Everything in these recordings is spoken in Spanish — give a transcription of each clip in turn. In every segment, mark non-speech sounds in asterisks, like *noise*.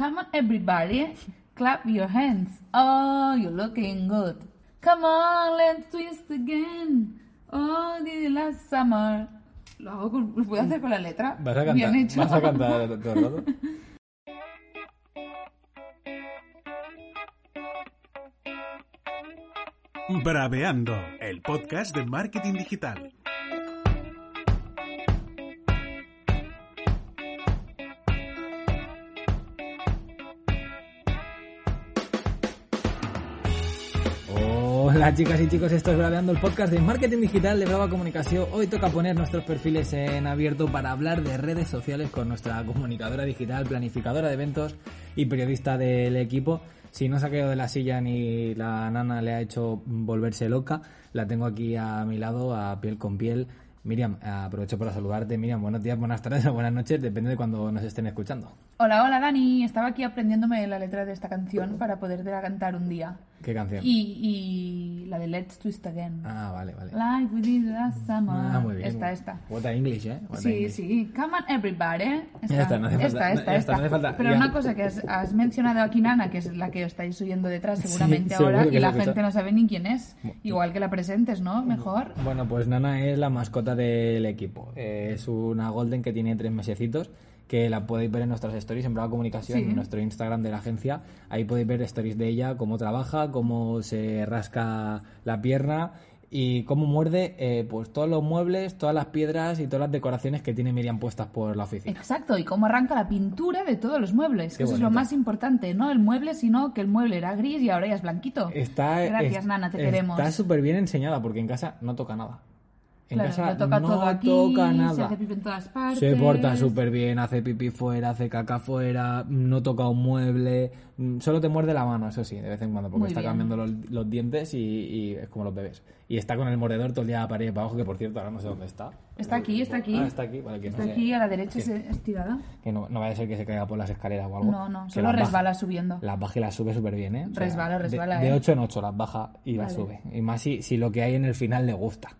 Come on, everybody, clap your hands. Oh, you're looking good. Come on, let's twist again. Oh, the last summer. Lo hago con, lo puedo hacer con la letra. Vas a cantar, Bien hecho. vas a cantar todo el rato. Braveando, el podcast de marketing digital. Hola chicas y chicos, esto es Braveando el podcast de marketing digital de Brava Comunicación. Hoy toca poner nuestros perfiles en abierto para hablar de redes sociales con nuestra comunicadora digital, planificadora de eventos y periodista del equipo. Si no se ha quedado de la silla ni la nana le ha hecho volverse loca, la tengo aquí a mi lado, a piel con piel. Miriam, aprovecho para saludarte. Miriam, buenos días, buenas tardes o buenas noches, depende de cuando nos estén escuchando. Hola, hola Dani. Estaba aquí aprendiéndome la letra de esta canción para podértela cantar un día. ¿Qué canción? Y, y la de Let's Twist Again. Ah, vale, vale. Like we did last summer. Ah, muy bien. Esta, esta. What a English, ¿eh? What Sí, English. sí. Come on, everybody. Esta, Ya está, no hace falta- esta, esta, no hace esta. falta. Pero Ya. una cosa que has, has mencionado aquí, Nana, que es la que estáis oyendo detrás seguramente seguro ahora, que y la escucha. gente no sabe ni quién es. Igual que la presentes, ¿no? Mejor. Bueno, pues Nana es la mascota del equipo. Eh, es una Golden que tiene tres mesecitos, que la podéis ver en nuestras stories en Brava Comunicación, Sí. en nuestro Instagram de la agencia. Ahí podéis ver stories de ella, cómo trabaja, cómo se rasca la pierna y cómo muerde eh, pues todos los muebles, todas las piedras y todas las decoraciones que tiene Miriam puestas por la oficina. Exacto, y cómo arranca la pintura de todos los muebles. Qué que eso es lo más importante, no el mueble, sino que el mueble era gris y ahora ya es blanquito. Está, Gracias, es- Nana, te queremos. Está súper bien enseñada porque en casa no toca nada. En Claro, casa toca no todo aquí, toca se nada. hace pipi en todas partes. Se porta súper bien, hace pipí fuera, hace caca fuera, no toca un mueble, mm, solo te muerde la mano, eso sí, de vez en cuando, porque Muy está bien. cambiando los, los dientes y, y es como los bebés. Y está con el mordedor todo el día a pared para abajo, que por cierto ahora no sé dónde está. Está aquí, está aquí. Ah, está aquí, vale, que Está no sé- aquí a la derecha se- estirada. Que no, no vaya a ser que se caiga por las escaleras o algo. No, no, Que solo las baja- resbala subiendo. Las baja y las sube súper bien, ¿eh? O sea, Resbala, resbala, De, ¿eh? 8 en 8 las baja y las Vale. sube. Y más si, si lo que hay en el final le gusta.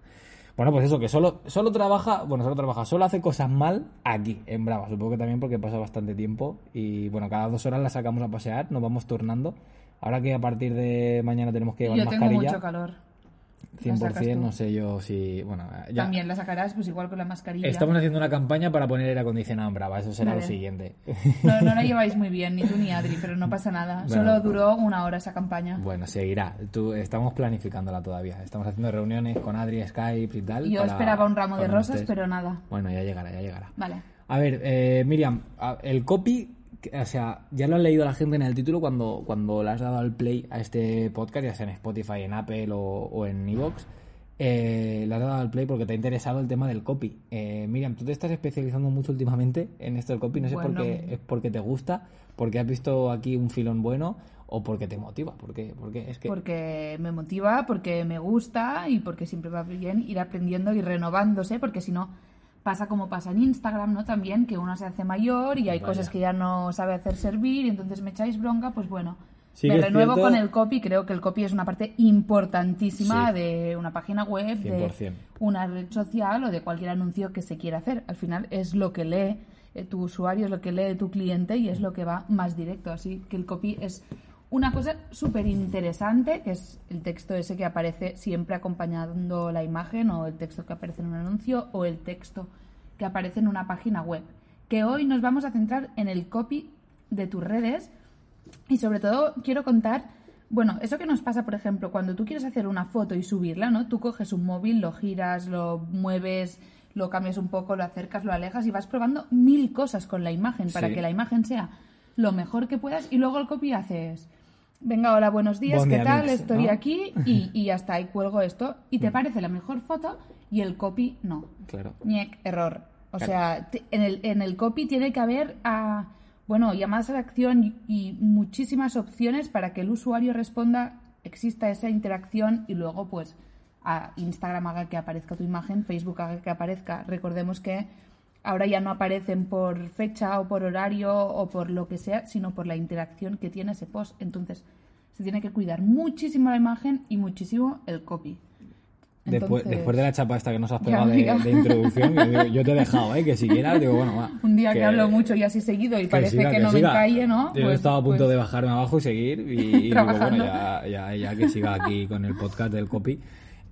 Bueno, pues eso, que solo, solo trabaja, bueno, solo trabaja, solo hace cosas mal aquí, en Brava. Supongo que también porque pasa bastante tiempo y bueno, cada dos horas la sacamos a pasear, nos vamos turnando. Ahora que a partir de mañana tenemos que llevar Yo tengo mascarilla, mucho calor. La 100%, sacas tú. no sé yo si, bueno, ya. También la sacarás, pues igual con la mascarilla. Estamos haciendo una campaña para poner aire acondicionado en Brava, eso será Vale. lo siguiente. No, no la *laughs* lleváis muy bien, ni tú ni Adri, pero no pasa nada. Bueno. Solo duró una hora esa campaña. Bueno, seguirá. Tú, estamos planificándola todavía. Estamos haciendo reuniones con Adri, Skype y tal. Yo para- esperaba un ramo de rosas, estés. pero nada. Bueno, ya llegará, ya llegará. Vale. A ver, eh, Miriam, el copy, o sea, ya lo han leído la gente en el título cuando, cuando le has dado al play a este podcast, ya sea en Spotify, en Apple o, o en Evox. Eh, le has dado al play porque te ha interesado el tema del copy. Eh, Miriam, tú te estás especializando mucho últimamente en esto del copy. No sé por qué es porque te gusta, porque has visto aquí un filón bueno o porque te motiva. Porque, porque es que Porque me motiva, porque me gusta y porque siempre va bien ir aprendiendo y renovándose, porque si no pasa como pasa en Instagram, ¿no? También que uno se hace mayor y hay Vaya. cosas que ya no sabe hacer servir y entonces me echáis bronca, pues bueno. Sí me renuevo cierto- con el copy, creo que el copy es una parte importantísima Sí. de una página web, 100%. de una red social o de cualquier anuncio que se quiera hacer. Al final es lo que lee eh, tu usuario, es lo que lee tu cliente y es lo que va más directo. Así que el copy es una cosa súper interesante, que es el texto ese que aparece siempre acompañando la imagen o el texto que aparece en un anuncio o el texto que aparece en una página web. Que hoy nos vamos a centrar en el copy de tus redes y sobre todo quiero contar, bueno, eso que nos pasa, por ejemplo, cuando tú quieres hacer una foto y subirla, ¿no? Tú coges un móvil, lo giras, lo mueves, lo cambias un poco, lo acercas, lo alejas y vas probando mil cosas con la imagen para Sí. que la imagen sea lo mejor que puedas y luego el copy haces, venga, hola, buenos días, ¿qué tal? Estoy ¿no? aquí y, y está, y cuelgo esto y te parece la mejor foto y el copy no. Claro. Ñec, error. O Claro. sea, en el, en el copy tiene que haber, ah, bueno, llamadas a la acción y, y muchísimas opciones para que el usuario responda, exista esa interacción y luego, pues, a Instagram haga que aparezca tu imagen, Facebook haga que aparezca. Recordemos que ahora ya no aparecen por fecha o por horario o por lo que sea, sino por la interacción que tiene ese post. Entonces, se tiene que cuidar muchísimo la imagen y muchísimo el copy. Después, Entonces, después de la chapa esta que nos has pegado de, introducción, yo, te he dejado, ¿eh? Que si quieras, digo, bueno, va. *laughs* Un día que, hablo mucho y así seguido y parece siga, que, no me siga. calle, ¿no? Yo Pues- estaba a punto pues- de bajarme abajo y seguir. Y, y digo, bueno, ya, ya, ya que siga aquí con el podcast del copy.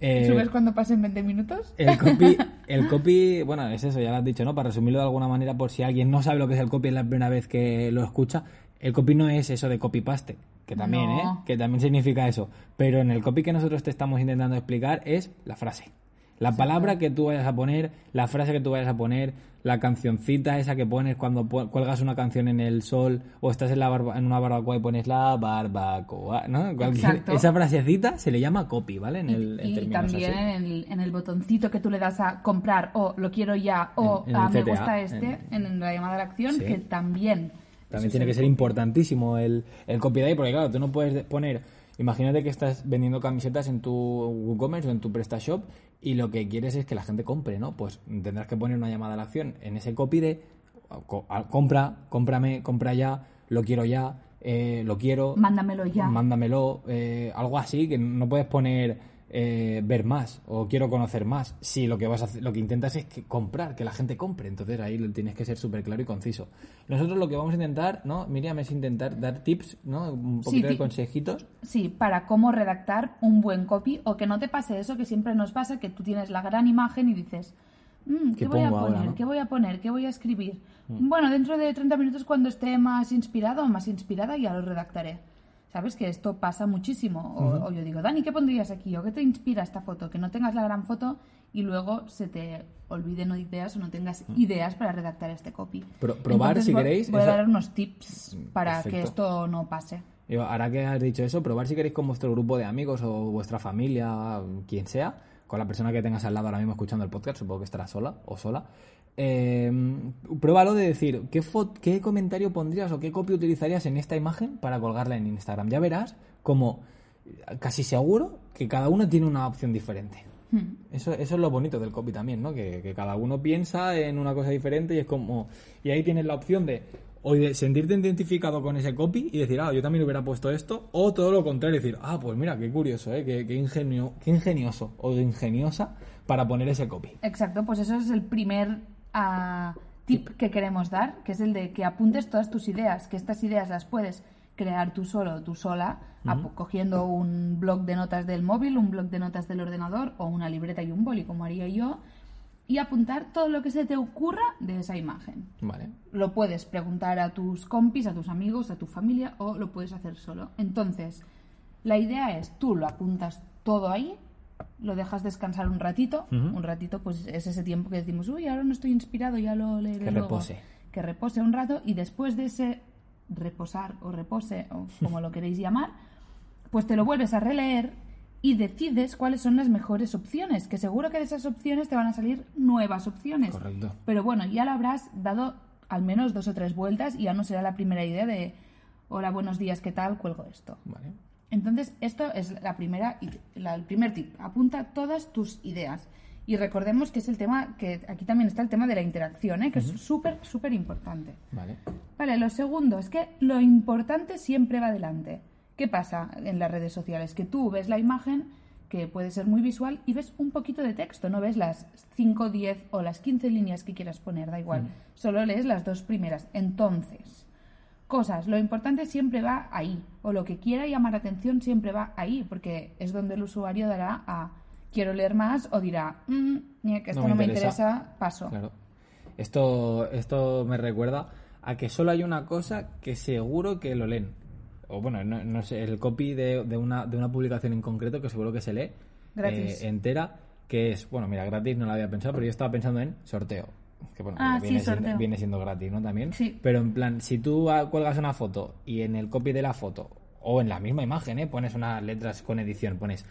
Eh, ¿Subes cuando pasen 20 minutos? El copy, *laughs* el copy, bueno, es eso, ya lo has dicho, ¿no? Para resumirlo de alguna manera, por si alguien no sabe lo que es el copy es la primera vez que lo escucha, el copy no es eso de copy-paste, que también, No. ¿eh? Que también significa eso. Pero en el copy que nosotros te estamos intentando explicar es la frase. La palabra que tú vayas a poner, la frase que tú vayas a poner, la cancioncita esa que pones cuando cuelgas una canción en el sol o estás en, la barba- en una barbacoa y pones la barbacoa, ¿no? Esa frasecita se le llama copy, ¿vale? En el, en y términos también así. en el, en el botoncito que tú le das a comprar o lo quiero ya o En- a me gusta este en- la llamada a la acción Sí. que también También tiene que ser importantísimo el, el copy de ahí, porque claro, tú no puedes poner, imagínate que estás vendiendo camisetas en tu WooCommerce o en tu PrestaShop y lo que quieres es que la gente compre, ¿no? Pues tendrás que poner una llamada a la acción en ese copy de compra, cómprame, compra ya, lo quiero ya, eh, lo quiero, mándamelo ya mándamelo, eh, algo así, que no puedes poner eh, ver más o quiero conocer más. Si lo que vas a hacer, lo que intentas es que comprar, que la gente compre, entonces ahí lo tienes que ser súper claro y conciso. Nosotros lo que vamos a intentar, ¿no? Miriam, es intentar dar tips, ¿no? Un poquito de consejitos. Sí, para cómo redactar un buen copy o que no te pase eso que siempre nos pasa, que tú tienes la gran imagen y dices, "Mm, ¿qué, ¿Qué voy a poner? ahora, no? Mm. ¿Qué voy a poner? ¿Qué voy a escribir? Bueno, dentro de 30 minutos cuando esté más inspirado o más inspirada ya lo redactaré. ¿Sabes? Que esto pasa muchísimo. O, o yo digo, Dani, ¿qué pondrías aquí? ¿O qué te inspira esta foto? Que no tengas la gran foto y luego se te olviden ideas o no tengas ideas para redactar este copy. Mm. Pro- probar, Entonces, si voy- queréis, Voy a dar unos tips para que esto no pase. Ahora que has dicho eso, probar si queréis con vuestro grupo de amigos o vuestra familia, quien sea, con la persona que tengas al lado ahora mismo escuchando el podcast, supongo que estará sola o sola. Eh, pruébalo de decir ¿qué, qué comentario pondrías o qué copia utilizarías en esta imagen para colgarla en Instagram. Ya verás como casi seguro que cada uno tiene una opción diferente. Eso, eso es lo bonito del copy también, ¿no? Que, que cada uno piensa en una cosa diferente y es como... Y ahí tienes la opción de o de sentirte identificado con ese copy y decir, ah, yo también hubiera puesto esto, o todo lo contrario, decir, ah, pues mira, qué curioso, ¿eh? Qué, qué, ingenio, qué ingenioso o ingeniosa para poner ese copy. Exacto, pues eso es el primer ah, tip que queremos dar, que es el de que apuntes todas tus ideas, que estas ideas las puedes crear tú solo, tú sola, cogiendo un blog de notas del móvil, un blog de notas del ordenador o una libreta y un boli, como haría yo, y apuntar todo lo que se te ocurra de esa imagen. Vale. Lo puedes preguntar a tus compis, a tus amigos, a tu familia o lo puedes hacer solo. Entonces, la idea es tú lo apuntas todo ahí, lo dejas descansar un ratito, un ratito pues es ese tiempo que decimos, uy, ahora no estoy inspirado, ya lo leeré Que luego". repose. Que repose un rato y después de ese reposar o repose o *laughs* como lo queréis llamar, pues te lo vuelves a releer y decides cuáles son las mejores opciones, que seguro que de esas opciones te van a salir nuevas opciones. Correcto. Pero bueno, ya lo habrás dado al menos dos o tres vueltas y ya no será la primera idea de hola, buenos días, ¿qué tal? Cuelgo esto. Vale. Entonces, esto es la primera, la- el primer tip. Apunta todas tus ideas. Y recordemos que es el tema, que aquí también está el tema de la interacción, ¿eh? que es súper, súper importante. Vale. Vale, lo segundo es que lo importante siempre va adelante. ¿Qué pasa en las redes sociales? Que tú ves la imagen, que puede ser muy visual, y ves un poquito de texto, no ves las 5, 10 o las 15 líneas que quieras poner, da igual. Solo lees las dos primeras. Entonces, cosas, lo importante siempre va ahí, o lo que quiera llamar atención siempre va ahí, porque es donde el usuario dará a quiero leer más o dirá, "Mm, ñe, que esto No no me interesa". interesa, paso. Claro. Esto, esto me recuerda a que solo hay una cosa que seguro que lo leen. O bueno, no, no sé, el copy de, de una, de una publicación en concreto que seguro que se lee eh, entera, que es, bueno, mira, gratis no la había pensado, pero yo estaba pensando en sorteo. Que bueno, Ah, viene, sí, siendo, sorteo. viene siendo gratis, ¿no? También. Sí. Pero en plan, si tú cuelgas una foto y en el copy de la foto, o en la misma imagen, ¿eh? pones unas letras con edición, pones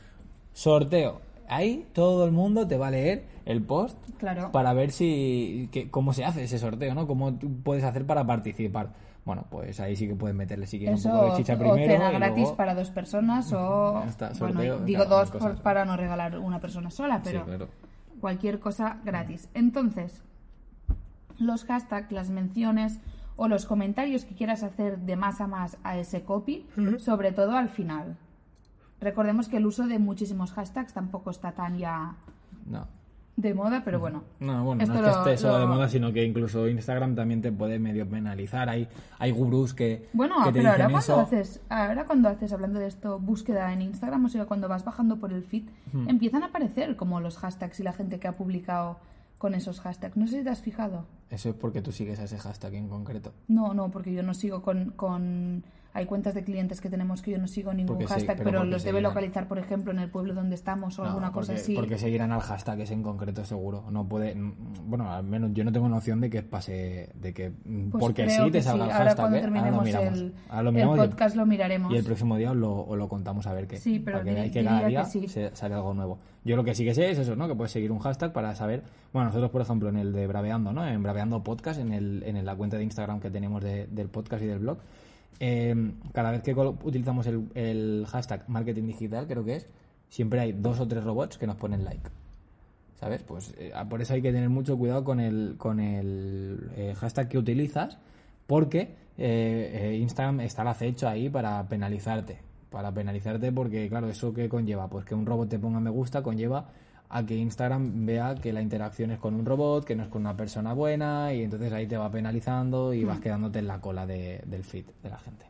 sorteo. Ahí todo el mundo te va a leer el post Claro. para ver si que- cómo se hace ese sorteo, ¿no? Cómo tú puedes hacer para participar. Bueno, pues ahí sí que puedes meterle si quieres Eso, un poco de chicha o primero cena y gratis luego- para dos personas o... Está, bueno, sorteo, digo claro, dos por- para no regalar una persona sola, pero Sí, claro. cualquier cosa gratis. Entonces, los hashtags, las menciones o los comentarios que quieras hacer de más a más a ese copy, sobre todo al final. Recordemos que el uso de muchísimos hashtags tampoco está tan ya No. de moda, pero bueno. No, bueno, Esto no es que lo- esté solo de moda, sino que incluso Instagram también te puede medio penalizar. Hay, hay gurús que, Bueno, que te pero ahora cuando eso. haces, ahora cuando haces, hablando de esto, búsqueda en Instagram, o sea, cuando vas bajando por el feed, empiezan a aparecer como los hashtags y la gente que ha publicado con esos hashtags. No sé si te has fijado. Eso es porque tú sigues a ese hashtag en concreto. No, no, porque yo no sigo con, con... Hay cuentas de clientes que tenemos que yo no sigo ningún Porque sí, hashtag, pero los debe localizar, por ejemplo, en el pueblo donde estamos o No, alguna cosa así. porque seguirán al hashtag ese en concreto seguro. No puede, mm, bueno, al menos yo no tengo noción de que pase, de que mm, Pues porque sí te salga el Ahora hashtag. cuando ¿eh? Ahora lo terminemos el, Ahora lo el miramos el- podcast lo miraremos. Y el próximo día os lo, os lo contamos a ver qué. Sí, pero para que diri- veáis que cada día que sí. se- sale algo nuevo. Yo lo que sí que sé es eso, ¿no? Que puedes seguir un hashtag para saber. Bueno, nosotros, por ejemplo, en el de Braveando, ¿no? En Braveando Podcast, en, el, en la cuenta de Instagram que tenemos de- del podcast y del blog, eh, cada vez que utilizamos el, hashtag marketing digital, creo que es, siempre hay dos o tres robots que nos ponen like. ¿Sabes? Pues eh, por eso hay que tener mucho cuidado con el, con el eh, hashtag que utilizas, porque eh, Instagram está al acecho ahí para penalizarte. Para penalizarte porque, claro, ¿eso qué conlleva? Pues que un robot te ponga me gusta conlleva a que Instagram vea que la interacción es con un robot, que no es con una persona buena, y entonces ahí te va penalizando y vas quedándote en la cola de- del feed de la gente.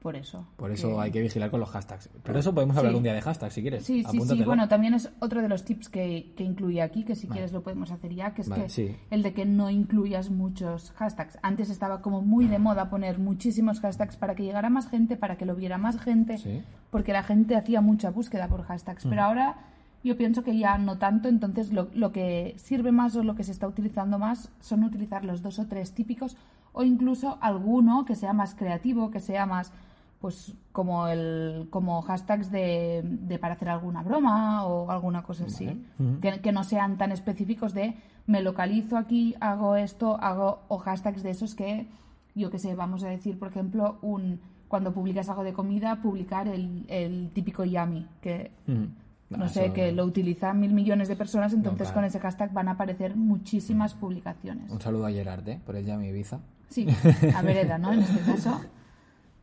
Por eso. Por eso que- hay que vigilar con los hashtags. Pero eso podemos hablar Sí. un día de hashtags si quieres. Sí, sí, sí. Bueno, también es otro de los tips que, que incluye aquí, que si quieres lo podemos hacer ya, que es Vale, que sí. el de que no incluyas muchos hashtags. Antes estaba como muy de moda poner muchísimos hashtags para que llegara más gente, para que lo viera más gente, Sí. porque la gente hacía mucha búsqueda por hashtags. Pero ahora yo pienso que ya no tanto, entonces lo, lo que sirve más o lo que se está utilizando más son utilizar los dos o tres típicos o incluso alguno que sea más creativo, que sea más pues como el como hashtags de, de para hacer alguna broma o alguna cosa así que, que no sean tan específicos de me localizo aquí hago esto hago o hashtags de esos que yo que sé vamos a decir por ejemplo un cuando publicas algo de comida publicar el, el típico yummy que. No Ah, sé eso- que lo utilizan mil millones de personas entonces claro. con ese hashtag van a aparecer muchísimas publicaciones Un saludo a Gerard, ¿eh? Por el Yami Ibiza. sí *laughs* a Vereda no en este caso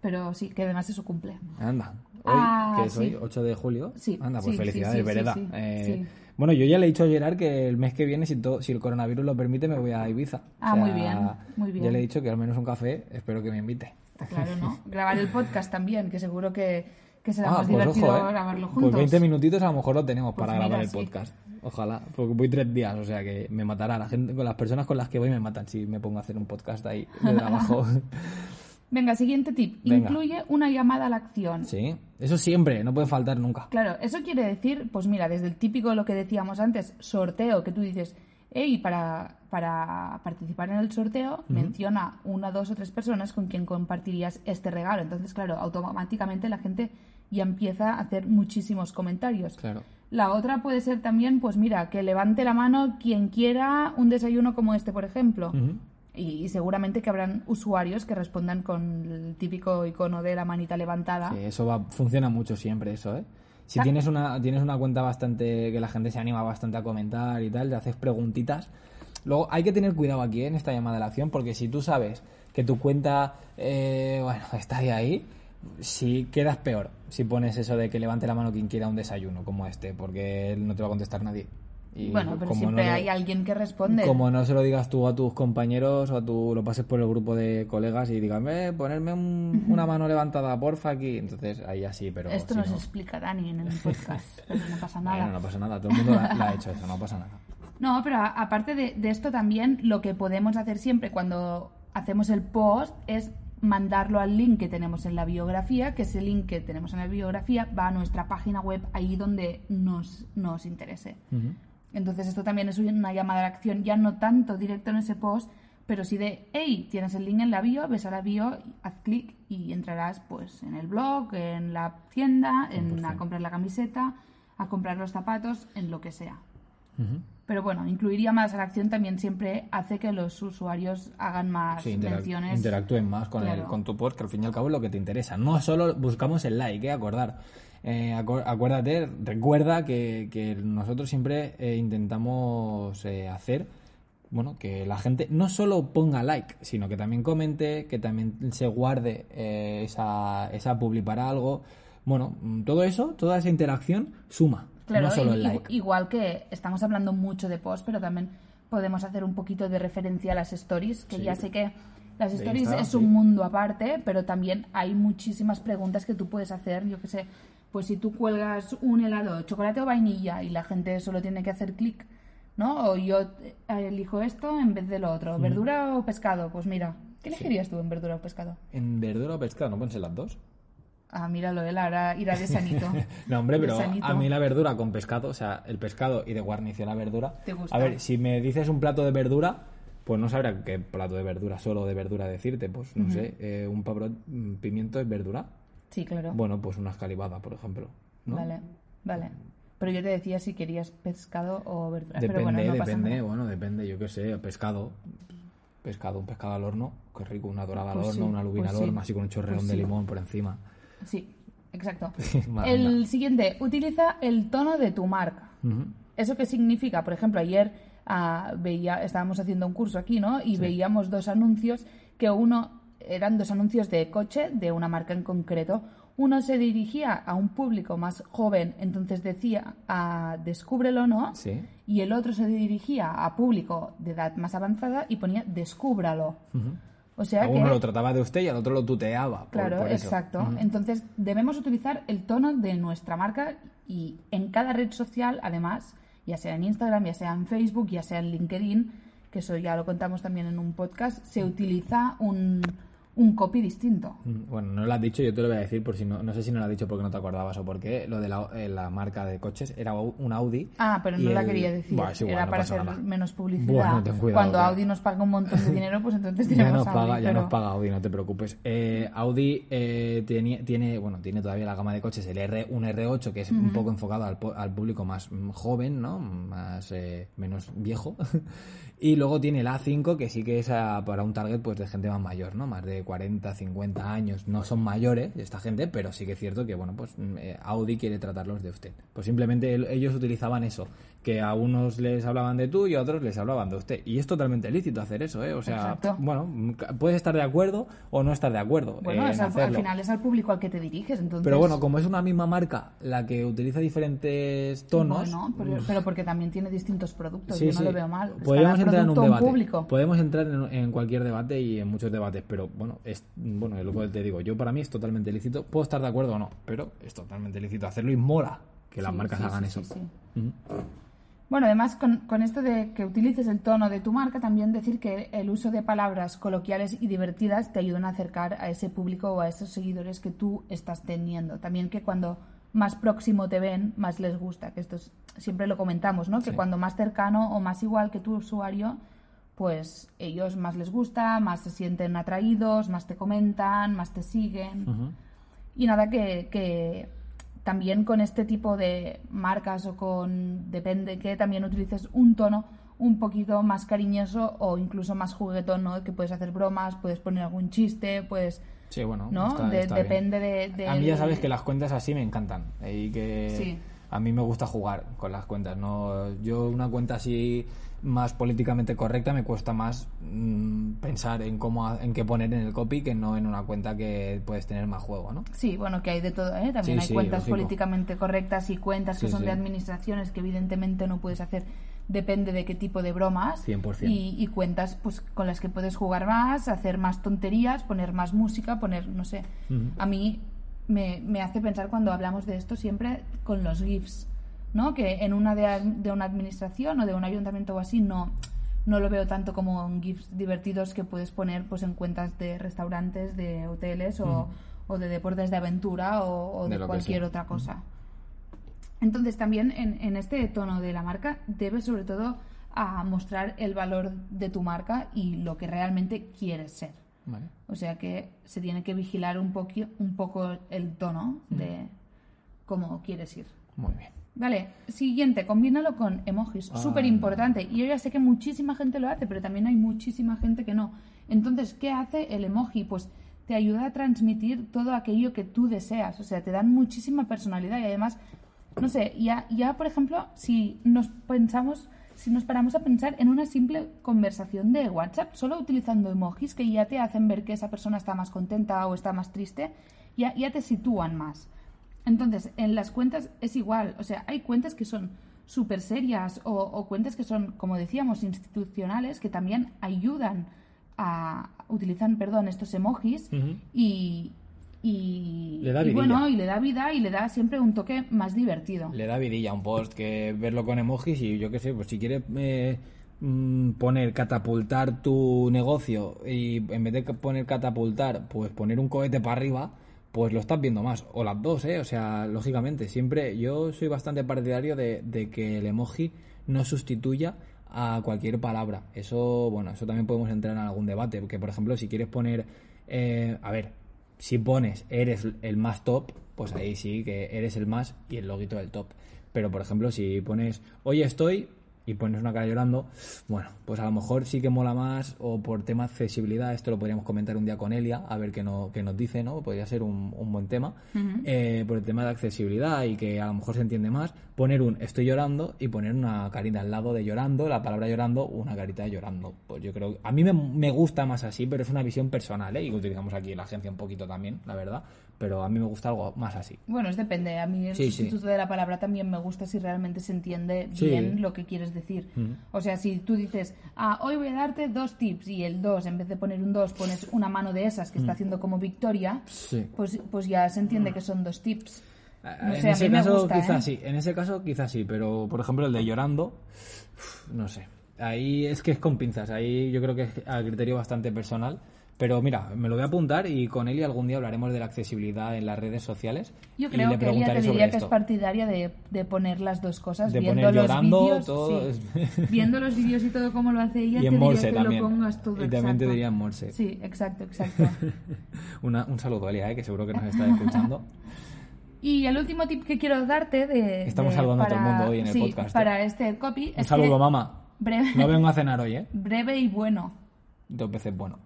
pero sí que además eso cumple Anda. Hoy, Ah, que es hoy, sí. 8 de julio. Sí, Anda, pues sí, felicidades, sí, Vereda. Eh. Bueno, yo ya le he dicho a Gerard que el mes que viene, si, todo, si el coronavirus lo permite, me voy a Ibiza. Ah, muy bien, muy bien. Ya le he dicho que al menos un café, espero que me invite. Está claro, ¿no? *laughs* Grabar el podcast también, que seguro que, que será Ah, más pues divertido ojo, ¿eh? grabarlo Pues juntos. 20 minutitos a lo mejor lo tenemos Pues para mira, grabar el sí. podcast. Ojalá, porque voy tres días, o sea que me matará. La gente, con las personas con las que voy me matan si me pongo a hacer un podcast ahí de *laughs* trabajo. Venga, siguiente tip. Venga. Incluye una llamada a la acción. sí, eso siempre, no puede faltar nunca. Claro, eso quiere decir, pues mira, desde el típico lo que decíamos antes, sorteo, que tú dices, hey, para, para participar en el sorteo, menciona una, dos o tres personas con quien compartirías este regalo. Entonces, claro, automáticamente la gente ya empieza a hacer muchísimos comentarios. Claro. La otra puede ser también, pues mira, que levante la mano quien quiera un desayuno como este, por ejemplo. Y, y seguramente que habrán usuarios que respondan con el típico icono de la manita levantada. Sí, eso va, funciona mucho siempre, eso, ¿eh? Si Ah. tienes una, tienes una cuenta bastante, que la gente se anima bastante a comentar y tal, le haces preguntitas. Luego, hay que tener cuidado aquí ¿eh? en esta llamada de la acción, porque si tú sabes que tu cuenta, eh, bueno, *laughs* está ahí, ahí, si quedas peor si pones eso de que levante la mano quien quiera un desayuno como este, porque no te va a contestar nadie. Y bueno, pero siempre no hay alguien que responde. Como no se lo digas tú a tus compañeros o a tu, lo pases por el grupo de colegas y digan, eh, ponerme un- una mano levantada, porfa, aquí. Entonces, ahí así, pero Esto si nos no, explica Dani en el *laughs* podcast, no pasa nada. Bueno, no pasa nada, todo el mundo la, la ha hecho eso, no pasa nada. No, pero aparte de, de esto también lo que podemos hacer siempre cuando hacemos el post es mandarlo al link que tenemos en la biografía, que ese link que tenemos en la biografía va a nuestra página web ahí donde nos, nos interese. Entonces esto también es una llamada a la acción, ya no tanto directo en ese post, pero sí de, hey, tienes el link en la bio, ves a la bio, haz clic y entrarás pues en el blog, en la tienda, en a 100%. comprar la camiseta, a comprar los zapatos, en lo que sea. Pero bueno, incluir llamadas a la acción también siempre hace que los usuarios hagan más Sí, interac- menciones. interactúen más con, el, con tu post, que al fin y al cabo es lo que te interesa. No solo buscamos el like, ¿eh? acordar. Eh, acu- acuérdate, recuerda que, que nosotros siempre eh, intentamos eh, hacer bueno, que la gente no solo ponga like, sino que también comente, que también se guarde eh, esa, esa publi para algo. Bueno, mm, todo eso, toda esa interacción suma. Claro, no solo el i- like. igual que estamos hablando mucho de post, pero también podemos hacer un poquito de referencia a las stories, que Sí. ya sé que las stories Instagram, es un sí. mundo aparte, pero también hay muchísimas preguntas que tú puedes hacer, yo que sé, pues si tú cuelgas un helado, chocolate o vainilla y la gente solo tiene que hacer clic, ¿no? O yo eh, elijo esto en vez de lo otro, verdura o pescado, pues mira, ¿qué elegirías tú en verdura o pescado? En verdura o pescado, ¿no pueden ser las dos? Ah, míralo, él ahora irá de sanito. *laughs* No, hombre, pero a mí la verdura con pescado, o sea, el pescado y de guarnición la verdura. ¿Te gusta? A ver, si me dices un plato de verdura, pues no sabrá qué plato de verdura, solo de verdura decirte. Pues no sé, eh, un pabro, mm, pimiento es verdura. Sí, claro. Bueno, pues una escalivada, por ejemplo. ¿no? Vale, vale. Pero yo te decía si querías pescado o verdura. Depende, pero bueno, no depende, nada. bueno, depende, yo qué sé, pescado. Pescado, un pescado al horno, qué rico, una dorada al Pues horno, sí, una lubina pues al sí. horno, así con un chorreón Pues de sí. limón por encima. Sí, exacto. *laughs* El siguiente, utiliza el tono de tu marca. ¿Eso qué significa? Por ejemplo, ayer ah, veía, estábamos haciendo un curso aquí, ¿no? Y veíamos dos anuncios que uno eran dos anuncios de coche de una marca en concreto. Uno se dirigía a un público más joven, entonces decía a descúbrelo, ¿no? Sí. Y el otro se dirigía a público de edad más avanzada y ponía descúbralo. O sea A que uno lo trataba de usted y al otro lo tuteaba. por- Claro, por eso. exacto. Entonces, debemos utilizar el tono de nuestra marca y en cada red social, además, ya sea en Instagram, ya sea en Facebook, ya sea en LinkedIn, que eso ya lo contamos también en un podcast, se utiliza un, un copy distinto. Mm, Bueno, no lo has dicho, yo te lo voy a decir por si no, no sé si no lo has dicho porque no te acordabas o por qué. Lo de la, eh, la marca de coches era un Audi. Ah, pero no la quería decir. Buah, es igual, Era no para hacer nada. menos publicidad. Cuidado, Cuando Audi nos paga un montón de dinero, pues entonces *laughs* Ya tenemos nos paga, Audi, ya pero- nos paga Audi, no te preocupes. Eh, Audi eh, tiene, tiene, bueno, tiene todavía la gama de coches, el R, un R8 que es un poco enfocado al, al público más joven, ¿no? Más eh, menos viejo. *laughs* y luego tiene el A5 que sí que es ah, para un target pues de gente más mayor, ¿no? Más de 40, 50 años. No son mayores esta gente, pero sí que es cierto que bueno, pues eh, Audi quiere tratarlos de usted. Pues simplemente el- ellos utilizaban eso, que a unos les hablaban de tú y a otros les hablaban de usted. Y es totalmente lícito hacer eso, ¿eh? O sea, Exacto. bueno, mm, puedes estar de acuerdo o no estar de acuerdo. Bueno, eh, es al, final es al público al que te diriges, entonces... Pero bueno, como es una misma marca la que utiliza diferentes tonos. Bueno, pero, pero porque también tiene distintos productos, Sí, yo no sí. lo veo mal. Cada entrar en un debate. público. Podemos entrar en, en cualquier debate y en muchos debates, pero bueno, es bueno, lo que te digo, yo para mí es totalmente lícito. Puedo estar de acuerdo o no, pero es totalmente lícito hacerlo y mola que las Sí, marcas hagan eso. sí. Bueno, además con, con esto de que utilices el tono de tu marca, también decir que el uso de palabras coloquiales y divertidas te ayudan a acercar a ese público o a esos seguidores que tú estás teniendo. También que cuando más próximo te ven, más les gusta, que esto es- siempre lo comentamos, ¿no? Que cuando más cercano o más igual que tu usuario, pues ellos más les gusta, más se sienten atraídos, más te comentan, más te siguen. Y nada, que, que también con este tipo de marcas o con, depende que también utilices un tono un poquito más cariñoso o incluso más juguetón, ¿no? Que puedes hacer bromas, puedes poner algún chiste, pues, Sí, bueno, ¿no? está- De- está bien. depende de, de- A mí ya sabes que las cuentas así me encantan y que Sí. a mí me gusta jugar con las cuentas. No, yo una cuenta así más políticamente correcta me cuesta más mm, pensar en cómo en qué poner en el copy que no en una cuenta que puedes tener más juego, ¿no? Sí, bueno, que hay de todo, ¿eh? También Sí, hay sí, cuentas lógico. políticamente correctas y cuentas que Sí, son de administraciones que evidentemente no puedes hacer, depende de qué tipo de bromas. 100%. Y, y cuentas pues con las que puedes jugar más, hacer más tonterías, poner más música, poner, no sé. A mí me, me hace pensar cuando hablamos de esto siempre con los GIFs, ¿no? Que en una de, de una administración o de un ayuntamiento o así no no lo veo tanto como GIFs divertidos que puedes poner pues en cuentas de restaurantes, de hoteles o, o de deportes de aventura o, o De cualquier otra cosa. Entonces también en, en este tono de la marca debes sobre todo a mostrar el valor de tu marca y lo que realmente quieres ser. Vale. O sea que se tiene que vigilar un, poqui- un poco el tono de cómo quieres ir. Muy bien. Vale, siguiente, combínalo con emojis, Ah. súper importante. Y yo ya sé que muchísima gente lo hace, pero también hay muchísima gente que no. Entonces, ¿qué hace el emoji? Pues te ayuda a transmitir todo aquello que tú deseas. O sea, te dan muchísima personalidad y además, no sé, ya, ya por ejemplo, si nos pensamos, si nos paramos a pensar en una simple conversación de WhatsApp, solo utilizando emojis que ya te hacen ver que esa persona está más contenta o está más triste, ya, ya te sitúan más. Entonces, en las cuentas es igual. O sea, hay cuentas que son súper serias o, o cuentas que son, como decíamos, institucionales, que también ayudan a utilizan, perdón, estos emojis y, y, Le da y bueno, y le da vida y le da siempre un toque más divertido. Le da vidilla a un post que verlo con emojis y yo qué sé, pues si quieres eh, mm, poner catapultar tu negocio y en vez de poner catapultar, pues poner un cohete para arriba, pues lo estás viendo más. O las dos, ¿eh? O sea, lógicamente, siempre yo soy bastante partidario de, que el emoji no sustituya a cualquier palabra. Eso, bueno, eso también podemos entrar en algún debate, porque por ejemplo, si quieres poner, eh, a ver, si pones eres el más top, pues ahí sí que eres el más y el loguito del top. Pero por ejemplo, si pones hoy estoy y pones una cara llorando, bueno, pues a lo mejor sí que mola más o por tema de accesibilidad, esto lo podríamos comentar un día con Elia, a ver qué, no, qué nos dice, ¿no? Podría ser un, un buen tema. Eh, por el tema de accesibilidad y que a lo mejor se entiende más, poner un estoy llorando y poner una carita al lado de llorando, la palabra llorando, una carita de llorando. Pues yo creo, a mí me, me gusta más así, pero es una visión personal, ¿eh? Y que utilizamos aquí en la agencia un poquito también, la verdad. Pero a mí me gusta algo más así. Bueno, es depende. A mí el Sí, sí. sustituto de la palabra también me gusta si realmente se entiende Sí. bien lo que quieres decir. O sea, si tú dices, ah, hoy voy a darte dos tips y el dos, en vez de poner un dos, pones una mano de esas que está haciendo como Victoria, pues, pues ya se entiende que son dos tips. No en sé, ese caso gusta, quizás ¿eh? sí, en ese caso quizás sí, pero por ejemplo el de llorando, no sé. Ahí es que es con pinzas, ahí yo creo que es a criterio bastante personal. Pero mira, me lo voy a apuntar y con Eli algún día hablaremos de la accesibilidad en las redes sociales. Yo y creo le que ella te diría que es partidaria de, de poner las dos cosas, De viendo poner los llorando, vídeos. todo sí. *laughs* viendo los vídeos y todo como lo hace ella, *laughs* Y te en diría Morse que también. lo pongas todo. Y también te exacto. diría en Morse. Sí, exacto, exacto. *laughs* Una- un saludo a Elia, eh, que seguro que nos está escuchando. Y el último tip que quiero darte de... Estamos de- saludando a todo el para- mundo hoy en el sí, podcast, ¿eh? para este copy Un es saludo, que mamá. breve, No vengo a cenar hoy, ¿eh? *laughs* breve y bueno. Dos veces bueno.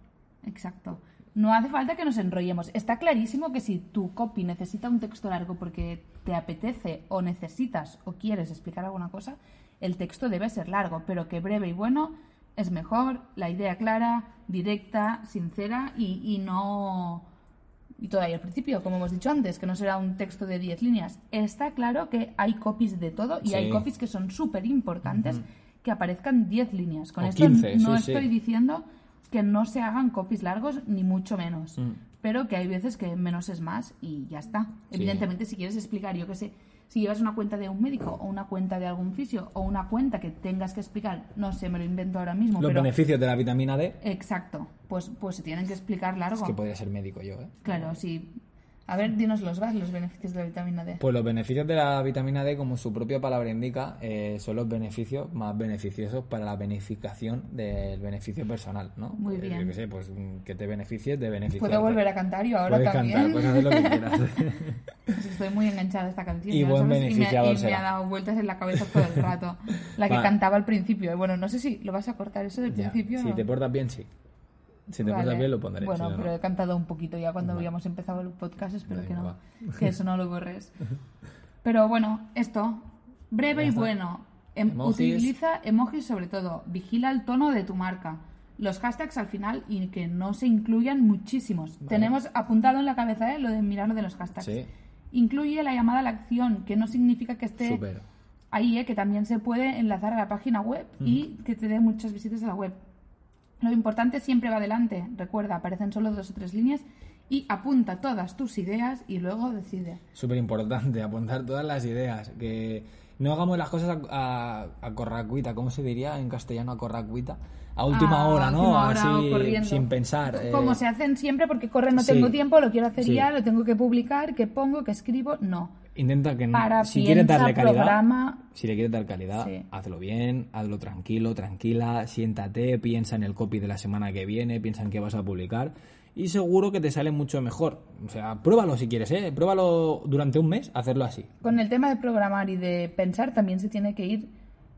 Exacto. No hace falta que nos enrollemos. Está clarísimo que si tu copy necesita un texto largo porque te apetece o necesitas o quieres explicar alguna cosa, el texto debe ser largo, pero que breve y bueno es mejor, la idea clara, directa, sincera y, y no... Y todavía al principio, como hemos dicho antes, que no será un texto de 10 líneas. Está claro que hay copies de todo y Sí. hay copies que son súper importantes que aparezcan 10 líneas. Con O esto 15, no sí, sí. estoy diciendo que no se hagan copies largos, ni mucho menos. Mm. Pero que hay veces que menos es más y ya está. Evidentemente, si quieres explicar, yo qué sé, si llevas una cuenta de un médico o una cuenta de algún fisio o una cuenta que tengas que explicar, no sé, me lo invento ahora mismo, Los pero... beneficios de la vitamina D, Exacto, pues, pues se tienen que explicar largo. es que podría ser médico yo, ¿eh? Claro, sí. A ver, dinos los vas, los beneficios de la vitamina D. Pues los beneficios de la vitamina D, como su propia palabra indica, eh, son los beneficios más beneficiosos para la beneficación del beneficio personal, ¿no? Muy Pues, bien. yo qué sé, pues mm, que te beneficies de beneficio. Puedo volver a cantar yo ahora Puedes también. cantar, puedes hacer lo que *laughs* quieras. Pues Estoy muy enganchada a esta canción. Y buen sabes, y me, beneficiador y me ha dado vueltas en la cabeza todo el rato. La que *laughs* Va. cantaba al principio. Bueno, no sé si lo vas a cortar eso del Ya, principio. Si ¿no? te portas bien, sí. Si te Vale. portas bien, lo pondré. Bueno, si no, pero he cantado un poquito ya cuando habíamos empezado el podcast. Espero que no. Que eso no lo borres. *laughs* Pero bueno, esto. Breve y bueno. Em- Emojis. Utiliza emojis sobre todo. Vigila el tono de tu marca. Los hashtags al final y que no se incluyan muchísimos. Tenemos apuntado en la cabeza ¿eh? lo de mirar lo de los hashtags. Sí. Incluye la llamada a la acción, que no significa que esté ahí, ¿eh? que también se puede enlazar a la página web y que te dé muchas visitas a la web. Lo importante siempre va adelante. Recuerda, aparecen solo dos o tres líneas y apunta todas tus ideas y luego decide. Súper importante, *laughs* apuntar todas las ideas. Que no hagamos las cosas a, a, a corracuita, ¿cómo se diría en castellano a corracuita? A última hora, ¿no? Última hora Así, corriendo. sin pensar. eh, Como se hacen siempre porque corre, no sí. tengo tiempo, lo quiero hacer Sí. ya, lo tengo que publicar, que pongo, que escribo. No. Intenta que no- Para, si quieres darle calidad, programa. si le quieres dar calidad, Sí. hazlo bien, hazlo tranquilo, tranquila, siéntate, piensa en el copy de la semana que viene, piensa en qué vas a publicar y seguro que te sale mucho mejor. O sea, pruébalo si quieres, ¿eh? Pruébalo durante un mes, hacerlo así. Con el tema de programar y de pensar también se tiene que ir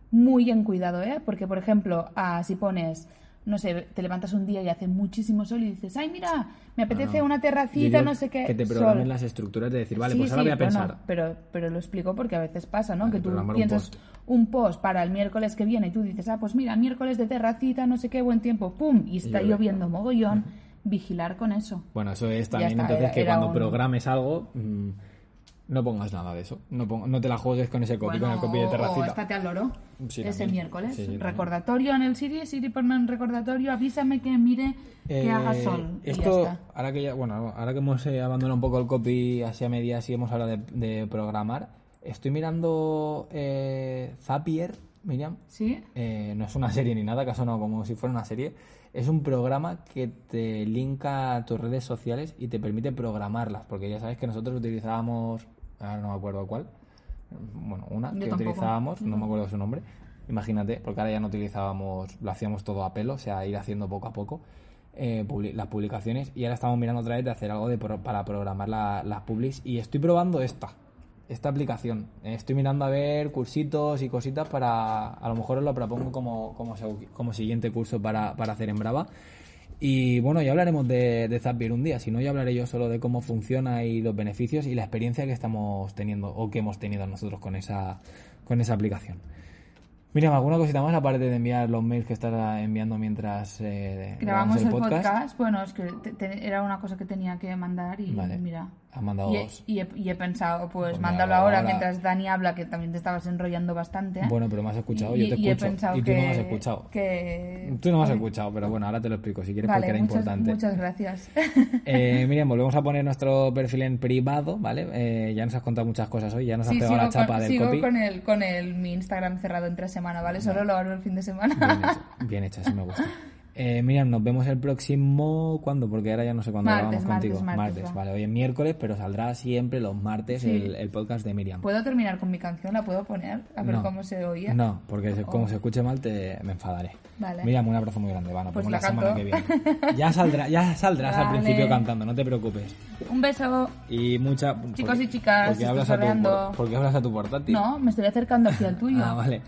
muy en cuidado, ¿eh? Porque, por ejemplo, ah, si pones, no sé, te levantas un día y hace muchísimo sol y dices, ay, mira, me apetece No, una terracita, no sé qué. Que te sol". programen las estructuras de decir, vale, Sí, pues ahora sí, voy a bueno, pensar. pero, pero lo explico porque a veces pasa, ¿no? Vale, que tú un piensas post. un post para el miércoles que viene y tú dices, ah, pues mira, miércoles de terracita, no sé qué, buen tiempo, pum, y está lloviendo mogollón. Vigilar con eso. Bueno, eso es también está, entonces era- que era cuando un- programes algo, mm, No pongas nada de eso. No, pon- no te la juegues con ese copy, con el copy de o terracita. estate al loro. Sí, ese miércoles. Sí, sí, también. recordatorio en el Siri, Siri ponme un recordatorio, avísame que mire que Eh, haga sol. y ya Esto, está. ahora que ya, bueno, ahora que hemos eh, abandonado un poco el copy así a medias y hemos hablado de, de programar, estoy mirando eh, Zapier, Miriam. ¿Sí? Eh, no es una serie ni nada, caso no, como si fuera una serie. Es un programa que te linka a tus redes sociales y te permite programarlas, porque ya sabes que nosotros utilizábamos, ahora no me acuerdo cuál, bueno, una Yo que tampoco. utilizábamos, no me acuerdo su nombre, imagínate, porque ahora ya no utilizábamos, lo hacíamos todo a pelo, o sea, ir haciendo poco a poco eh, las publicaciones y ahora estamos mirando otra vez de hacer algo de pro- para programar la- las publis y estoy probando esta, esta aplicación. Eh, Estoy mirando a ver cursitos y cositas para, a lo mejor os lo propongo como, como, como siguiente curso para, para hacer en Brava. Y bueno, ya hablaremos de, de Zapier un día, si no ya hablaré yo solo de cómo funciona y los beneficios y la experiencia que estamos teniendo o que hemos tenido nosotros con esa, con esa aplicación. Mira, ¿alguna cosita más aparte de enviar los mails que estás enviando mientras eh, Grabamos el podcast. Bueno, es que te- te- era una cosa que tenía que mandar y Vale. mira. Has mandado Y he, dos. y he- y he pensado, pues, Pues mándalo ahora, ahora- mientras Dani habla, que también te estabas enrollando bastante. ¿eh? Bueno, pero me has escuchado, y, yo te y he escucho. pensado Y tú que, no me has escuchado. que- Tú no me has escuchado, pero bueno, ahora te lo explico si quieres porque Vale, era muchas, importante. muchas gracias. *laughs* Eh, *laughs* Miriam, volvemos a poner nuestro perfil en privado, ¿vale? Eh, ya nos has contado muchas cosas hoy, ya nos has Sí, pegado la chapa con, del sigo copy. con, el, con el, mi Instagram cerrado entre semana, ¿vale? Solo lo abro el fin de semana. Bien hecho, bien hecho, así me *laughs* gusta. Eh, Miriam, nos vemos el próximo. ¿Cuándo? Porque ahora ya no sé cuándo grabamos martes, contigo. martes, va. vale. Hoy es miércoles, pero saldrá siempre los martes Sí. el, el podcast de Miriam. ¿Puedo terminar con mi canción? ¿La puedo poner? A ver No. cómo se oía. No, porque se- como Oh. se escuche mal te, me enfadaré. Vale. Miriam, un abrazo muy grande. Nos Pues la la, semana que viene. Ya, saldrá, ya saldrás al principio cantando, no te preocupes. Un beso. Y mucha. Chicos y chicas, porque hablas, a tu, porque hablas a tu portátil. No, me estoy acercando aquí al tuyo. Ah, vale.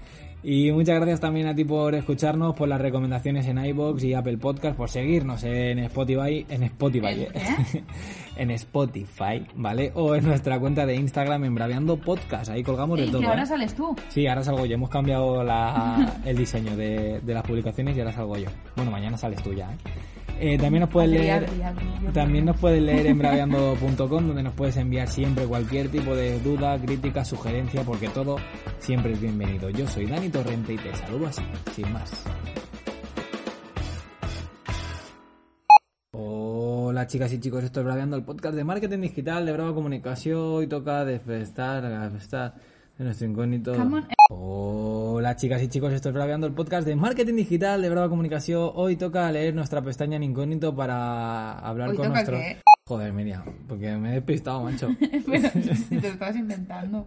Y muchas gracias también a ti por escucharnos, por las recomendaciones en iBox y Apple Podcast, por seguirnos en Spotify, en Spotify, ¿En ¿eh? *laughs* en Spotify, ¿vale? O en nuestra cuenta de Instagram en Braveando Podcast, ahí colgamos de todo. que ahora ¿eh? sales tú. Sí, ahora salgo yo. Hemos cambiado la- *laughs* el diseño de, de las publicaciones y ahora salgo yo. Bueno, mañana sales tú ya, ¿eh? Eh, también nos puedes leer también no. nos puedes leer en *laughs* braveando.com donde nos puedes enviar siempre cualquier tipo de duda, crítica, sugerencia porque todo siempre es bienvenido. Yo soy Dani Torrente y te saludo así, sin más. Hola chicas y chicos, estoy braveando el podcast de marketing digital de Brava Comunicación. Hoy toca despertar, despertar de nuestro incógnito. Hola chicas y chicos, estoy braveando el podcast de marketing digital de Brava Comunicación. Hoy toca leer nuestra pestaña en incógnito para hablar ¿Hoy con toca nuestro. qué? Joder, Miriam, porque me he despistado, macho. *laughs* Pero *laughs* si te lo estabas inventando.